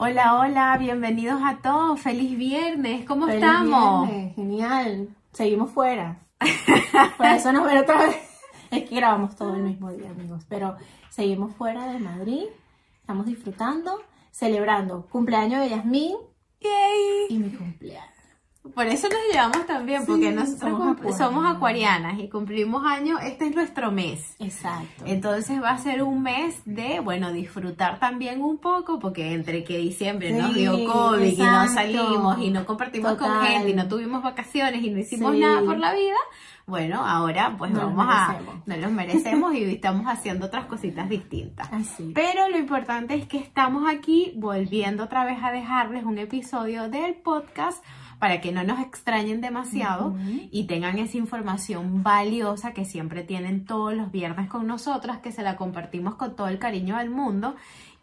Hola, hola, bienvenidos a todos. Feliz viernes, ¿cómo Feliz estamos? viernes, Genial. Seguimos fuera. Por eso nos ven otra vez. Es que grabamos todo el mismo día, amigos. Pero seguimos fuera de Madrid. Estamos disfrutando, celebrando cumpleaños de Yasmín Yay. y mi cumpleaños. Por eso nos llevamos también, porque Sí, nosotros somos acuarianas. somos acuarianas y cumplimos años, este es nuestro mes. Exacto. Entonces va a ser un mes de, bueno, disfrutar también un poco, porque entre que diciembre nos Sí, dio COVID y no salimos y no compartimos con gente y no tuvimos vacaciones y no hicimos Sí. nada por la vida, bueno, ahora pues Nos vamos a, nos los merecemos y estamos haciendo otras cositas distintas. Así. Pero lo importante es que estamos aquí volviendo otra vez a dejarles un episodio del podcast para que no nos extrañen demasiado y tengan esa información valiosa que siempre tienen todos los viernes con nosotras, que se la compartimos con todo el cariño del mundo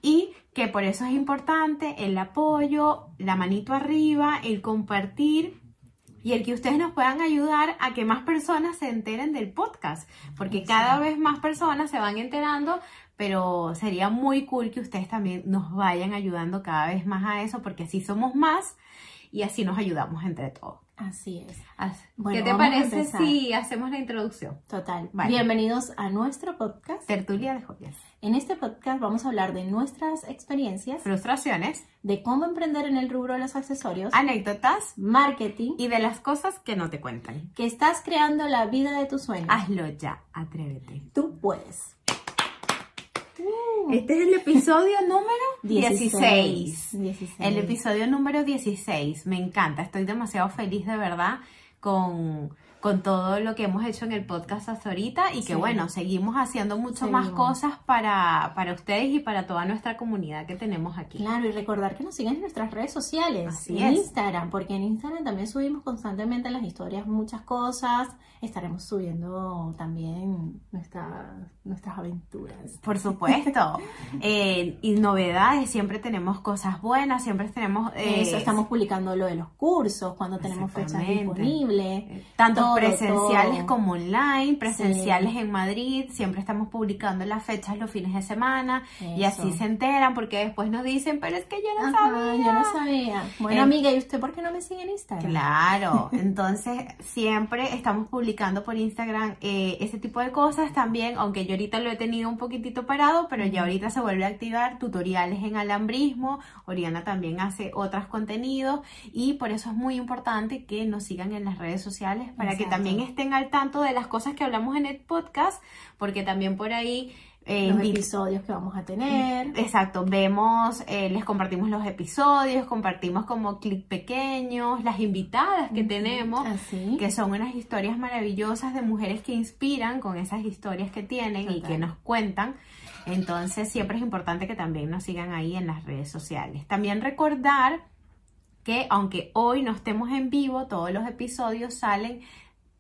y que por eso es importante el apoyo, la manito arriba, el compartir y el que ustedes nos puedan ayudar a que más personas se enteren del podcast, porque cada vez más personas se van enterando, pero sería muy cool que ustedes también nos vayan ayudando cada vez más a eso, porque así somos más y así nos ayudamos entre todos. Así es. Así- Bueno, ¿Qué te parece si hacemos la introducción? Total. Vale. Bienvenidos a nuestro podcast. Tertulia de joyas. En este podcast vamos a hablar de nuestras experiencias, Frustraciones, de cómo emprender en el rubro de los accesorios, anécdotas marketing, y de las cosas que no te cuentan. que estás creando la vida de tus sueños. Hazlo ya, atrévete. Tú puedes. Este es el episodio número 16. 16. 16. El episodio número 16. Me encanta. Estoy demasiado feliz de verdad con, con todo lo que hemos hecho en el podcast hasta ahorita y que Sí. bueno, seguimos haciendo mucho más cosas para, para ustedes y para toda nuestra comunidad que tenemos aquí. Claro, y recordar que nos sigan en nuestras redes sociales, Así en es. Instagram, porque en Instagram también subimos constantemente las historias muchas cosas. Estaremos subiendo también nuestra- nuestras aventuras. Por supuesto. Eh, y novedades, siempre tenemos cosas buenas, siempre tenemos... eh, Eso, estamos publicando lo de los cursos, cuando tenemos fechas disponibles. Tanto Todo, presenciales todo. como online, presenciales Sí. en Madrid, siempre estamos publicando las fechas los fines de semana y así se enteran porque después nos dicen, pero es que yo no Ajá, sabía. yo no sabía. Bueno, Eh, amiga, ¿y usted por qué no me sigue en Instagram? Claro, entonces siempre estamos publicando por Instagram eh, ese tipo de cosas también, aunque yo ahorita lo he tenido un poquitito parado, pero ya ahorita se vuelve a activar tutoriales en alambrismo, Oriana también hace otros contenidos y por eso es muy importante que nos sigan en las redes sociales para que Exacto. también estén al tanto de las cosas que hablamos en el podcast, porque también por ahí... eh, Los episodios que vamos a tener. Exacto, vemos, eh, les compartimos los episodios, compartimos como clics pequeños, las invitadas que tenemos, Así. que son unas historias maravillosas de mujeres que inspiran con esas historias que tienen y que nos cuentan. Entonces siempre es importante que también nos sigan ahí en las redes sociales. También recordar que aunque hoy no estemos en vivo, todos los episodios salen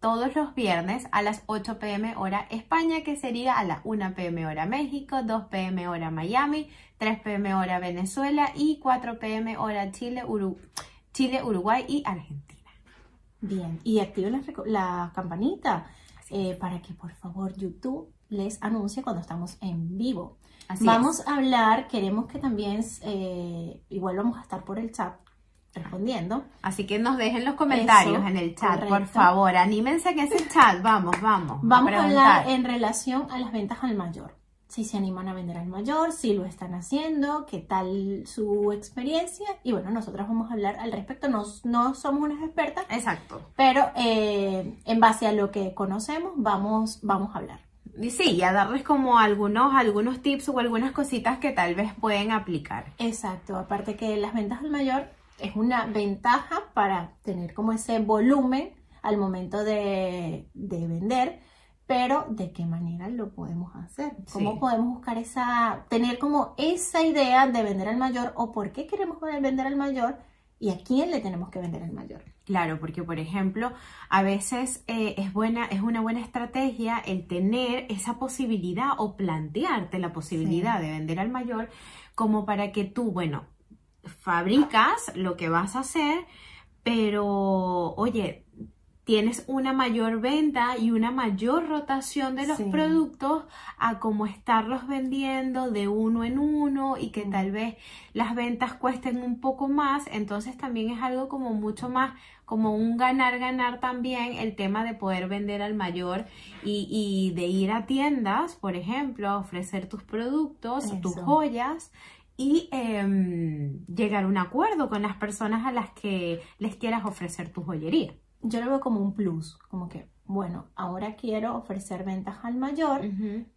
todos los viernes a las 8 pm hora España, que sería a las 1 pm hora México, 2 pm hora Miami, 3 pm hora Venezuela y 4 pm hora Chile, Uru- Chile Uruguay y Argentina. Bien. Y activen la, la campanita eh, para que por favor YouTube les anuncie cuando estamos en vivo. Así vamos es. a hablar, queremos que también, eh, igual vamos a estar por el chat respondiendo. Así que nos dejen los comentarios Eso, en el chat, por favor. Anímense en ese chat. Vamos, vamos. Vamos a hablar en relación a las ventas al mayor. Si se animan a vender al mayor, si lo están haciendo, qué tal su experiencia. Y bueno, nosotros vamos a hablar al respecto. No, no somos unas expertas, Exacto. pero eh, en base a lo que conocemos, vamos, vamos a hablar. Y sí, y a darles como algunos, algunos tips o algunas cositas que tal vez pueden aplicar. Exacto, aparte que las ventas al mayor es una ventaja para tener como ese volumen al momento de, de vender, pero ¿de qué manera lo podemos hacer? ¿Cómo Sí. podemos buscar esa, tener como esa idea de vender al mayor o por qué queremos vender al mayor y a quién le tenemos que vender al mayor? Claro, porque por ejemplo, a veces eh, es buena, es una buena estrategia el tener esa posibilidad o plantearte la posibilidad de vender al mayor como para que tú, bueno, fabricas lo que vas a hacer, pero oye, tienes una mayor venta y una mayor rotación de los Sí. productos a como estarlos vendiendo de uno en uno y que tal vez las ventas cuesten un poco más, entonces también es algo como mucho más como un ganar ganar también el tema de poder vender al mayor y, y de ir a tiendas, por ejemplo, a ofrecer tus productos, tus joyas y em, llegar a un acuerdo con las personas a las que les quieras ofrecer tu joyería. Yo lo veo como un plus, como que, bueno, ahora quiero ofrecer ventas al mayor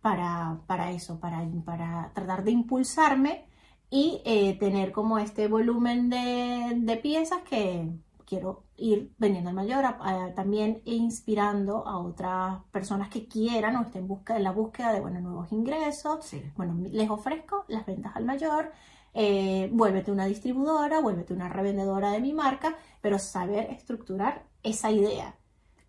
para, para eso, para, para tratar de impulsarme y eh, tener como este volumen de, de piezas que quiero ir vendiendo al mayor, a- a- también inspirando a otras personas que quieran o estén busca, en la búsqueda de bueno, nuevos ingresos. Sí. Bueno, les ofrezco las ventas al mayor, eh, vuélvete una distribuidora, vuélvete una revendedora de mi marca, pero saber estructurar esa idea.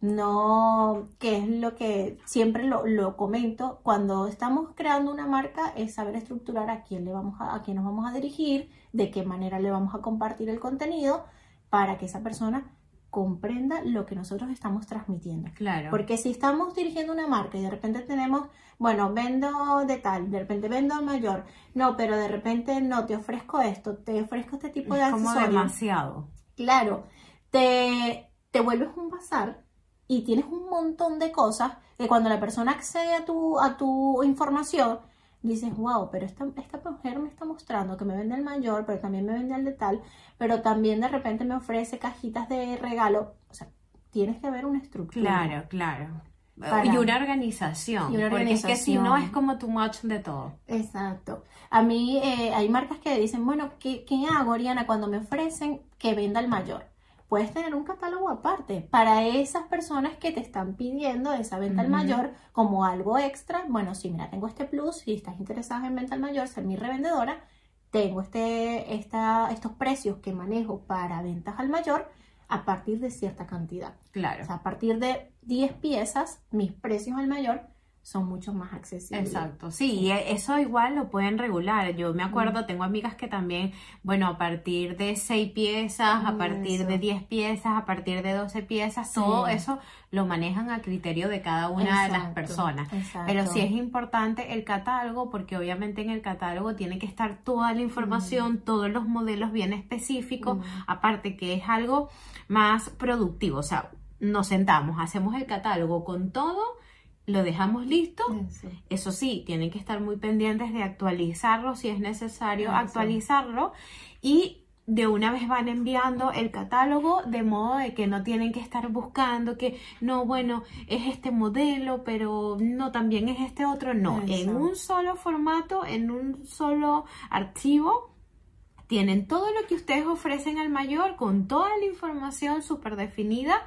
No, que es lo que siempre lo, lo comento, cuando estamos creando una marca es saber estructurar a quién le vamos a, a quién nos vamos a dirigir, de qué manera le vamos a compartir el contenido para que esa persona comprenda lo que nosotros estamos transmitiendo. Claro. Porque si estamos dirigiendo una marca y de repente tenemos, bueno, vendo de tal, de repente vendo al mayor, no, pero de repente no, te ofrezco esto, te ofrezco este tipo de es como accesorios. demasiado. Claro, te, te vuelves un bazar y tienes un montón de cosas que cuando la persona accede a tu, a tu información, dices, wow, pero esta, esta mujer me está mostrando que me vende el mayor, pero también me vende el de tal, pero también de repente me ofrece cajitas de regalo. O sea, tienes que ver una estructura. Claro, claro. Para- Y una organización. Y una Porque es que si no organización. es como too much de todo. Exacto. A mí eh, hay marcas que dicen, bueno, ¿qué, ¿qué hago, Ariana, cuando me ofrecen que venda al mayor? Puedes tener un catálogo aparte para esas personas que te están pidiendo esa venta al mayor como algo extra. Bueno, sí, mira, tengo este plus, si estás interesada en venta al mayor, ser mi revendedora, tengo este, esta, estos precios que manejo para ventas al mayor a partir de cierta cantidad. Claro. O sea, a partir de 10 piezas, mis precios al mayor son mucho más accesibles. Exacto, sí, y eso igual lo pueden regular. Yo me acuerdo, tengo amigas que también, bueno, a partir de 6 piezas, a partir de Eso. 10 piezas, a partir de 12 piezas, Sí. todo eso lo manejan a criterio de cada una de las personas. exacto. Pero sí es importante el catálogo porque obviamente en el catálogo tiene que estar toda la información, todos los modelos bien específicos, Mm. aparte que es algo más productivo, o sea, nos sentamos, hacemos el catálogo con todo, lo dejamos listo Eso. eso sí, tienen que estar muy pendientes de actualizarlo si es necesario Eso. actualizarlo y de una vez van enviando el catálogo de modo de que no tienen que estar buscando que no, bueno, es este modelo, pero no, también es este otro, no, en un solo formato, en un solo archivo. Tienen todo lo que ustedes ofrecen al mayor con toda la información súper definida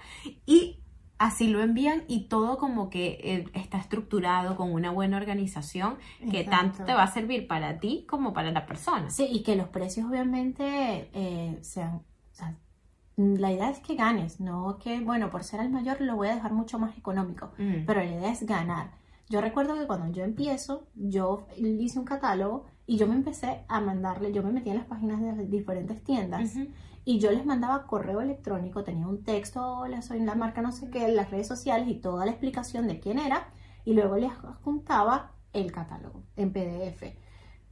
y así lo envían y todo como que eh, está estructurado con una buena organización que Exacto. tanto te va a servir para ti como para la persona. Sí, y que los precios obviamente eh, sean, o sea, la idea es que ganes, no que, bueno, por ser el mayor lo voy a dejar mucho más económico, Mm. pero la idea es ganar. Yo recuerdo que cuando yo empiezo, yo hice un catálogo y yo me empecé a mandarle, yo me metí en las páginas de las diferentes tiendas y yo les mandaba correo electrónico, tenía un texto, hola, soy la marca no sé qué, las redes sociales y toda la explicación de quién era y luego les adjuntaba el catálogo en PDF.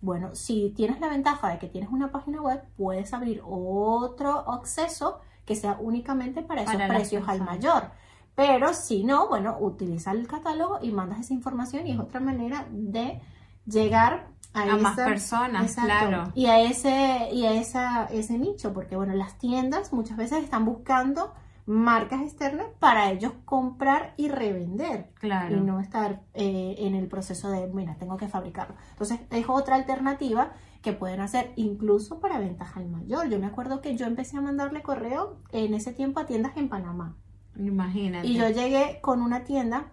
Bueno, si tienes la ventaja de que tienes una página web, puedes abrir otro acceso que sea únicamente para esos Para precios al mayor. Pero si no, bueno, utiliza el catálogo y mandas esa información y es otra manera de llegar a, A más esa- personas, Exacto. claro. Y a ese, y a esa, ese nicho, porque bueno, las tiendas muchas veces están buscando marcas externas para ellos comprar y revender Claro. y no estar eh, en el proceso de, mira, tengo que fabricarlo. Entonces, es otra alternativa que pueden hacer incluso para ventas al mayor. Yo me acuerdo que yo empecé a mandarle correo en ese tiempo a tiendas en Panamá. Imagínate. Y yo llegué con una tienda,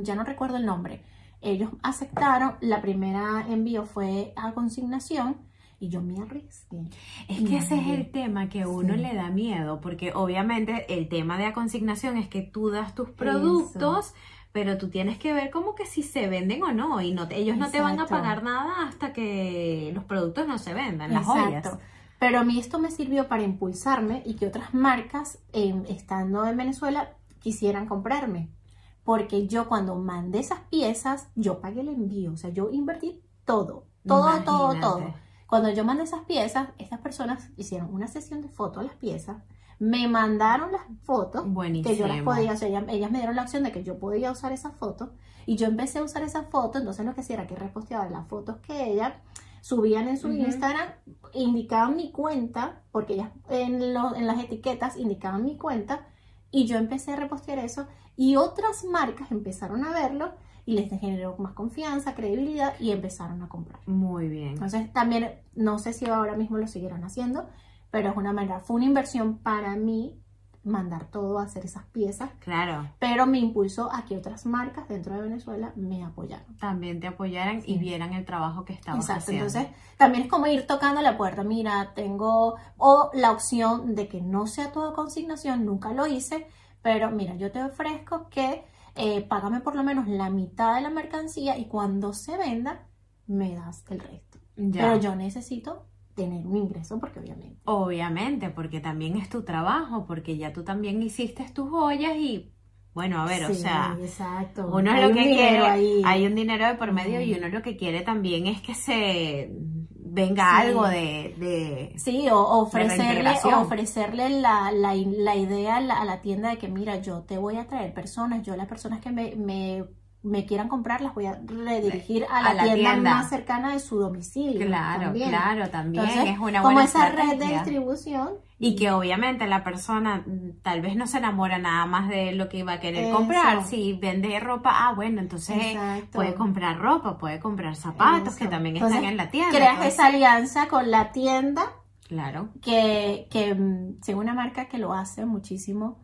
ya no recuerdo el nombre. Ellos aceptaron, la primera envío fue a consignación y yo me arriesgué. Es que ese es el tema que a uno Sí. le da miedo, porque obviamente el tema de la consignación es que tú das tus productos, pero tú tienes que ver como que si se venden o no, y no te- ellos no te van a pagar nada hasta que los productos no se vendan, las Exacto. joyas. Pero a mí esto me sirvió para impulsarme y que otras marcas, eh, estando en Venezuela, quisieran comprarme. Porque yo cuando mandé esas piezas, yo pagué el envío. O sea, yo invertí todo. Todo, todo, Imagínate. todo. Cuando yo mandé esas piezas, estas personas hicieron una sesión de fotos a las piezas, me mandaron las fotos que yo las Buenísimo. podía, o sea, ellas, ellas me dieron la opción de que yo podía usar esas fotos y yo empecé a usar esas fotos, entonces lo que hacía era que reposteaba las fotos que ellas subían en su. Instagram, indicaban mi cuenta, porque ellas en, lo- en las etiquetas indicaban mi cuenta y yo empecé a repostear eso y otras marcas empezaron a verlo y les generó más confianza, credibilidad y empezaron a comprar. Muy bien. Entonces también, no sé si ahora mismo lo siguieron haciendo, pero es una manera, fue una inversión para mí mandar todo a hacer esas piezas, Claro, pero me impulsó a que otras marcas dentro de Venezuela me apoyaran. también te apoyaran y vieran el trabajo que estabas Exacto, haciendo. entonces también es como ir tocando la puerta, mira, tengo, o la opción de que no sea toda consignación, nunca lo hice, pero mira, yo te ofrezco que eh, págame por lo menos la mitad de la mercancía y cuando se venda, me das el resto. Ya. Pero yo necesito tener un ingreso porque obviamente. Obviamente, porque también es tu trabajo, porque ya tú también hiciste tus joyas y, bueno, a ver, o sea, exacto. uno Hay lo un que quiere, ahí. hay un dinero de por medio y uno lo que quiere también es que se venga Sí. algo de, de- Sí, o, ofrecerle, ofrecerle la, la, la idea a la, a la tienda de que, mira, yo te voy a traer personas, yo las personas que me, me, me quieran comprar las voy a redirigir a la, A la tienda, tienda. más cercana de su domicilio. Claro, también. claro, también Entonces, es una como buena esa red de distribución. Y que obviamente la persona mm, tal vez no se enamora nada más de lo que iba a querer Eso. comprar. Si vende ropa, ah, bueno, entonces Exacto. puede comprar ropa, puede comprar zapatos que también Entonces, están en la tienda. Creas Entonces, esa alianza con la tienda Claro, que, que mm, según una marca que lo hace muchísimo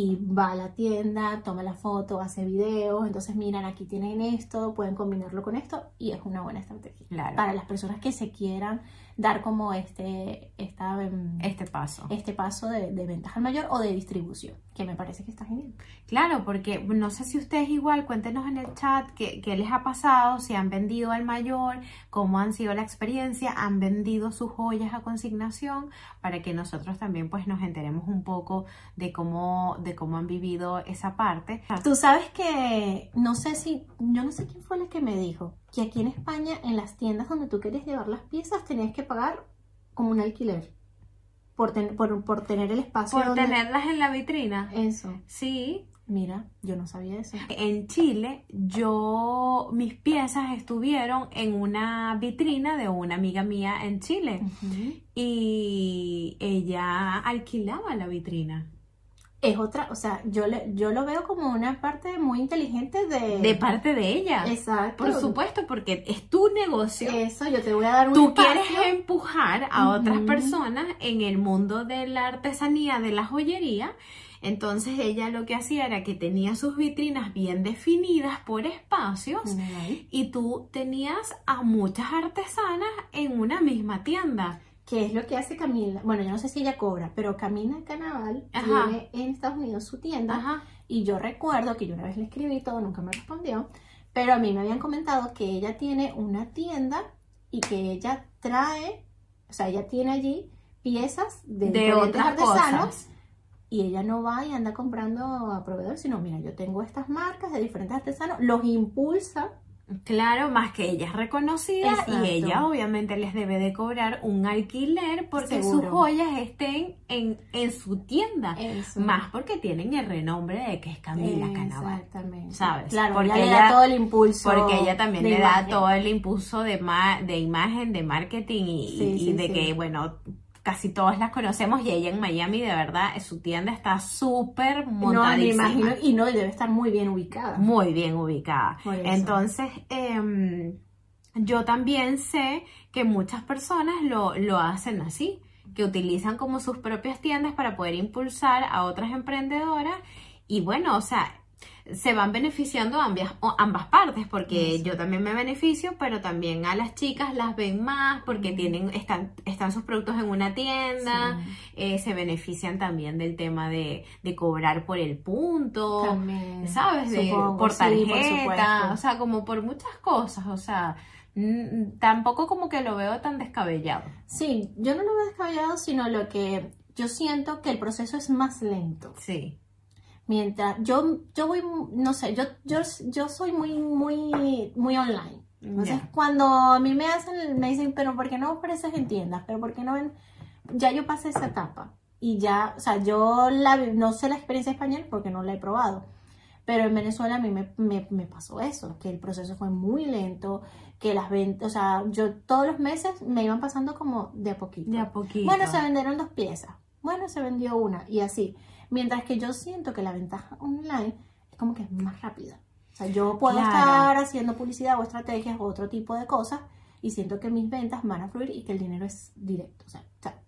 y va a la tienda, toma la foto, hace videos, entonces miran aquí tienen esto, pueden combinarlo con esto y es una buena estrategia claro. para las personas que se quieran dar como este, esta, em, Este paso. este paso de, de ventaja al mayor o de distribución, que me parece que está genial. Claro, porque no sé si ustedes igual, cuéntenos en el chat qué, qué les ha pasado, si han vendido al mayor, cómo han sido la experiencia, han vendido sus joyas a consignación, para que nosotros también pues nos enteremos un poco de cómo, de cómo han vivido esa parte. Tú sabes que, no sé si, yo no sé quién fue la que me dijo, que aquí en España, en las tiendas donde tú quieres llevar las piezas, tenías que pagar como un alquiler por, ten- por, por tener el espacio. Por donde- tenerlas en la vitrina. Eso, Sí, mira, yo no sabía eso. En Chile, yo, mis piezas estuvieron en una vitrina de una amiga mía en Chile y ella alquilaba la vitrina. Es otra, o sea, yo, le, yo lo veo como una parte muy inteligente de... De parte de ella. Exacto. Por supuesto, porque es tu negocio. Eso, yo te voy a dar un Tú espacio. quieres empujar a otras personas en el mundo de la artesanía, de la joyería. Entonces ella lo que hacía era que tenía sus vitrinas bien definidas por espacios y tú tenías a muchas artesanas en una misma tienda. ¿Qué es lo que hace Camila? Bueno, yo no sé si ella cobra, pero Camila Canaval Ajá. tiene en Estados Unidos su tienda. Ajá. Y yo recuerdo que yo una vez le escribí todo, nunca me respondió, pero a mí me habían comentado que ella tiene una tienda y que ella trae, o sea, ella tiene allí piezas de, De otras artesanos cosas. y ella no va y anda comprando a proveedores, sino mira, yo tengo estas marcas de diferentes artesanos, los impulsa Claro, más que ella es reconocida Exacto. y ella obviamente les debe de cobrar un alquiler porque sus joyas estén en, en su tienda. eso. Más porque tienen el renombre de que es Camila Canaval. Exactamente. ¿Sabes? Claro, Porque ella le da todo el impulso. Porque ella también le imagen. da todo el impulso de, ma- de imagen, de marketing y, Sí, y sí, de sí. que, bueno, casi todas las conocemos y ella en Miami, de verdad, su tienda está súper No, me montadísima. imagino, y no, debe estar muy bien ubicada. Muy bien ubicada. Entonces, em, yo también sé que muchas personas lo, lo hacen así, que utilizan como sus propias tiendas para poder impulsar a otras emprendedoras y bueno, o sea, se van beneficiando ambas, ambas partes, porque yo también me beneficio, pero también a las chicas las ven más porque Ujú. tienen, están, están sus productos en una tienda, Sí. eh, se benefician también del tema de, de cobrar por el punto. También. ¿sabes? De, Supongo, por sí, por tarjeta, o sea, como por muchas cosas, o sea, mm, tampoco como que lo veo tan descabellado. Sí, yo no lo veo descabellado, sino lo que yo siento que el proceso es más lento. Sí, Mientras, yo, yo voy, no sé, yo, yo, yo soy muy, muy, muy online. Entonces, cuando a mí me hacen, me dicen, pero ¿por qué no ofreces en tiendas? Pero ¿por qué no en...? Ya yo pasé esa etapa. Y ya, o sea, yo la, no sé la experiencia española porque no la he probado. Pero en Venezuela a mí me, me, me pasó eso, que el proceso fue muy lento, que las ventas, o sea, yo todos los meses me iban pasando como de a poquito. De a poquito. Bueno, se vendieron dos piezas. Bueno, se vendió una. Y así. Mientras que yo siento que la ventaja online es como que es más rápida. O sea, yo puedo Claro. estar haciendo publicidad o estrategias o otro tipo de cosas y siento que mis ventas van a fluir y que el dinero es directo. O sea,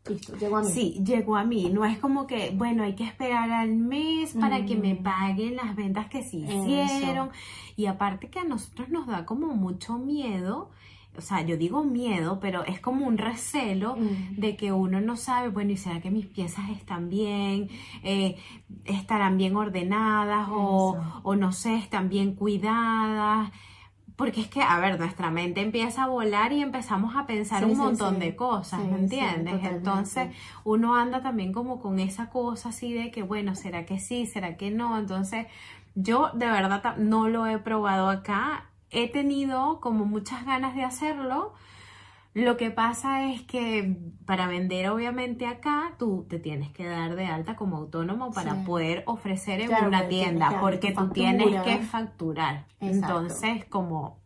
listo, llegó a mí. Sí, llegó a mí. No es como que, bueno, hay que esperar al mes para que me Mm. paguen las ventas que se Eso. hicieron. Y aparte que a nosotros nos da como mucho miedo, o sea, yo digo miedo, pero es como un recelo Mm. de que uno no sabe, bueno, ¿y será que mis piezas están bien? Eh, ¿Estarán bien ordenadas? O, o no sé, están bien cuidadas? Porque es que, a ver, nuestra mente empieza a volar y empezamos a pensar Sí, un sí, montón sí. de cosas, ¿me entiendes? Entonces, uno anda también como con esa cosa así de que, bueno, ¿será que sí? ¿Será que no? Entonces, yo de verdad no lo he probado acá. He tenido como muchas ganas de hacerlo. Lo que pasa es que para vender obviamente acá tú te tienes que dar de alta como autónomo para Sí. poder ofrecer en Claro, una tienda porque tú tienes que facturar. Exacto. Entonces como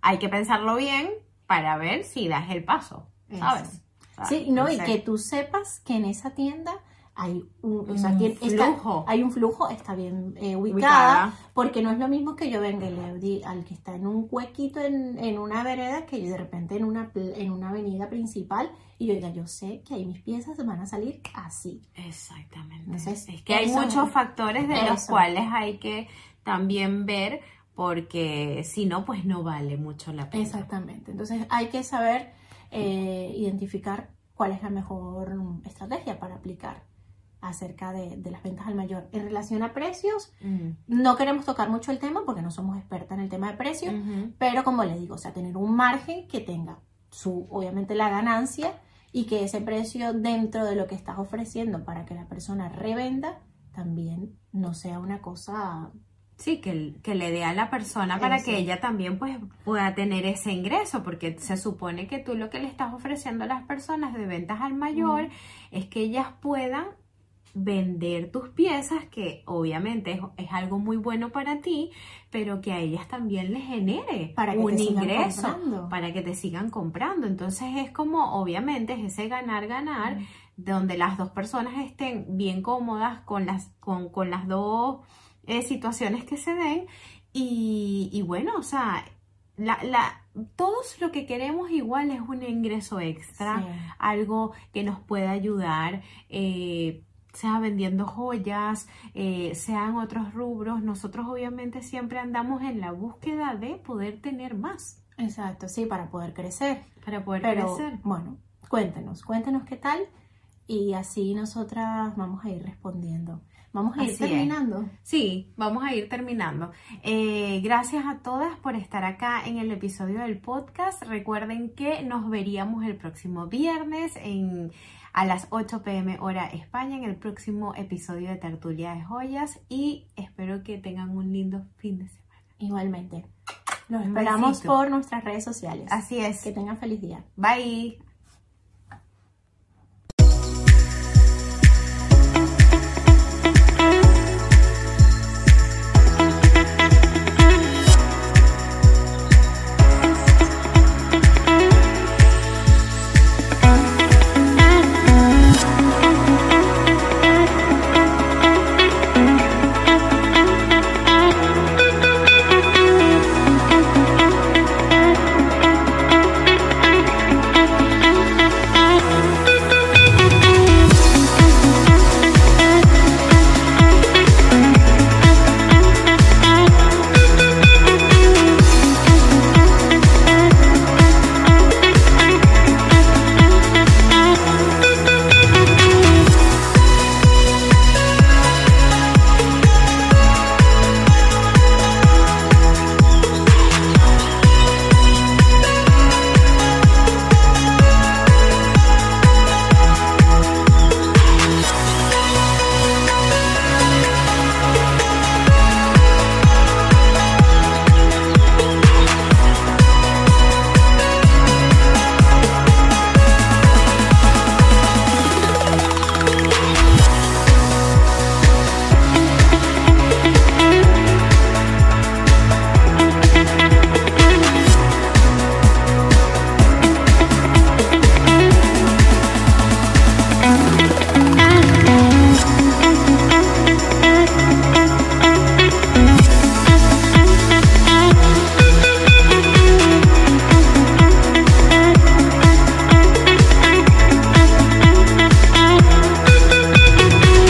hay que pensarlo bien para ver si das el paso, ¿sabes? Eso. O sea, Sí, no, y que tú sepas que en esa tienda hay un, o sea, Un tiene- está- flujo. hay un flujo, está bien eh, ubicada, Ubicada. porque no es lo mismo que yo venga y le di al que está en un huequito en, en una vereda que yo de repente en una, en una avenida principal y yo diga, yo sé que ahí mis piezas van a salir así. Exactamente. Entonces, es que hay muchos factores de los cuales hay que también ver porque si no, pues no vale mucho la pena. Exactamente. Entonces hay que saber eh, identificar cuál es la mejor estrategia para aplicar acerca de, de las ventas al mayor. En relación a precios, no queremos tocar mucho el tema porque no somos expertas en el tema de precios, pero como les digo, o sea, tener un margen que tenga su, obviamente, la ganancia y que ese precio dentro de lo que estás ofreciendo para que la persona revenda también no sea una cosa Sí, que, que le dé a la persona para Eso. que ella también pues pueda tener ese ingreso, porque se supone que tú lo que le estás ofreciendo a las personas de ventas al mayor es que ellas puedan vender tus piezas, que obviamente es, es algo muy bueno para ti, pero que a ellas también les genere Para un ingreso, comprando. para que te sigan comprando. Entonces es como, obviamente, es ese ganar-ganar, donde las dos personas estén bien cómodas con las, con, con las dos eh, situaciones que se den. Y, y bueno, o sea, la, la, todos lo que queremos igual es un ingreso extra, Sí. algo que nos pueda ayudar. eh, sea vendiendo joyas, eh, sean otros rubros, nosotros obviamente siempre andamos en la búsqueda de poder tener más Exacto, sí, para poder crecer. para poder Pero crecer. bueno, cuéntenos, cuéntenos qué tal y así nosotras vamos a ir respondiendo. Vamos a ir Así es. terminando. Sí, vamos a ir terminando. Eh, gracias a todas por estar acá en el episodio del podcast. Recuerden que nos veríamos el próximo viernes en, a las 8 pm hora España en el próximo episodio de Tertulia de Joyas y espero que tengan un lindo fin de semana. Igualmente. Los esperamos por nuestras redes sociales. Así es. Que tengan feliz día. Bye.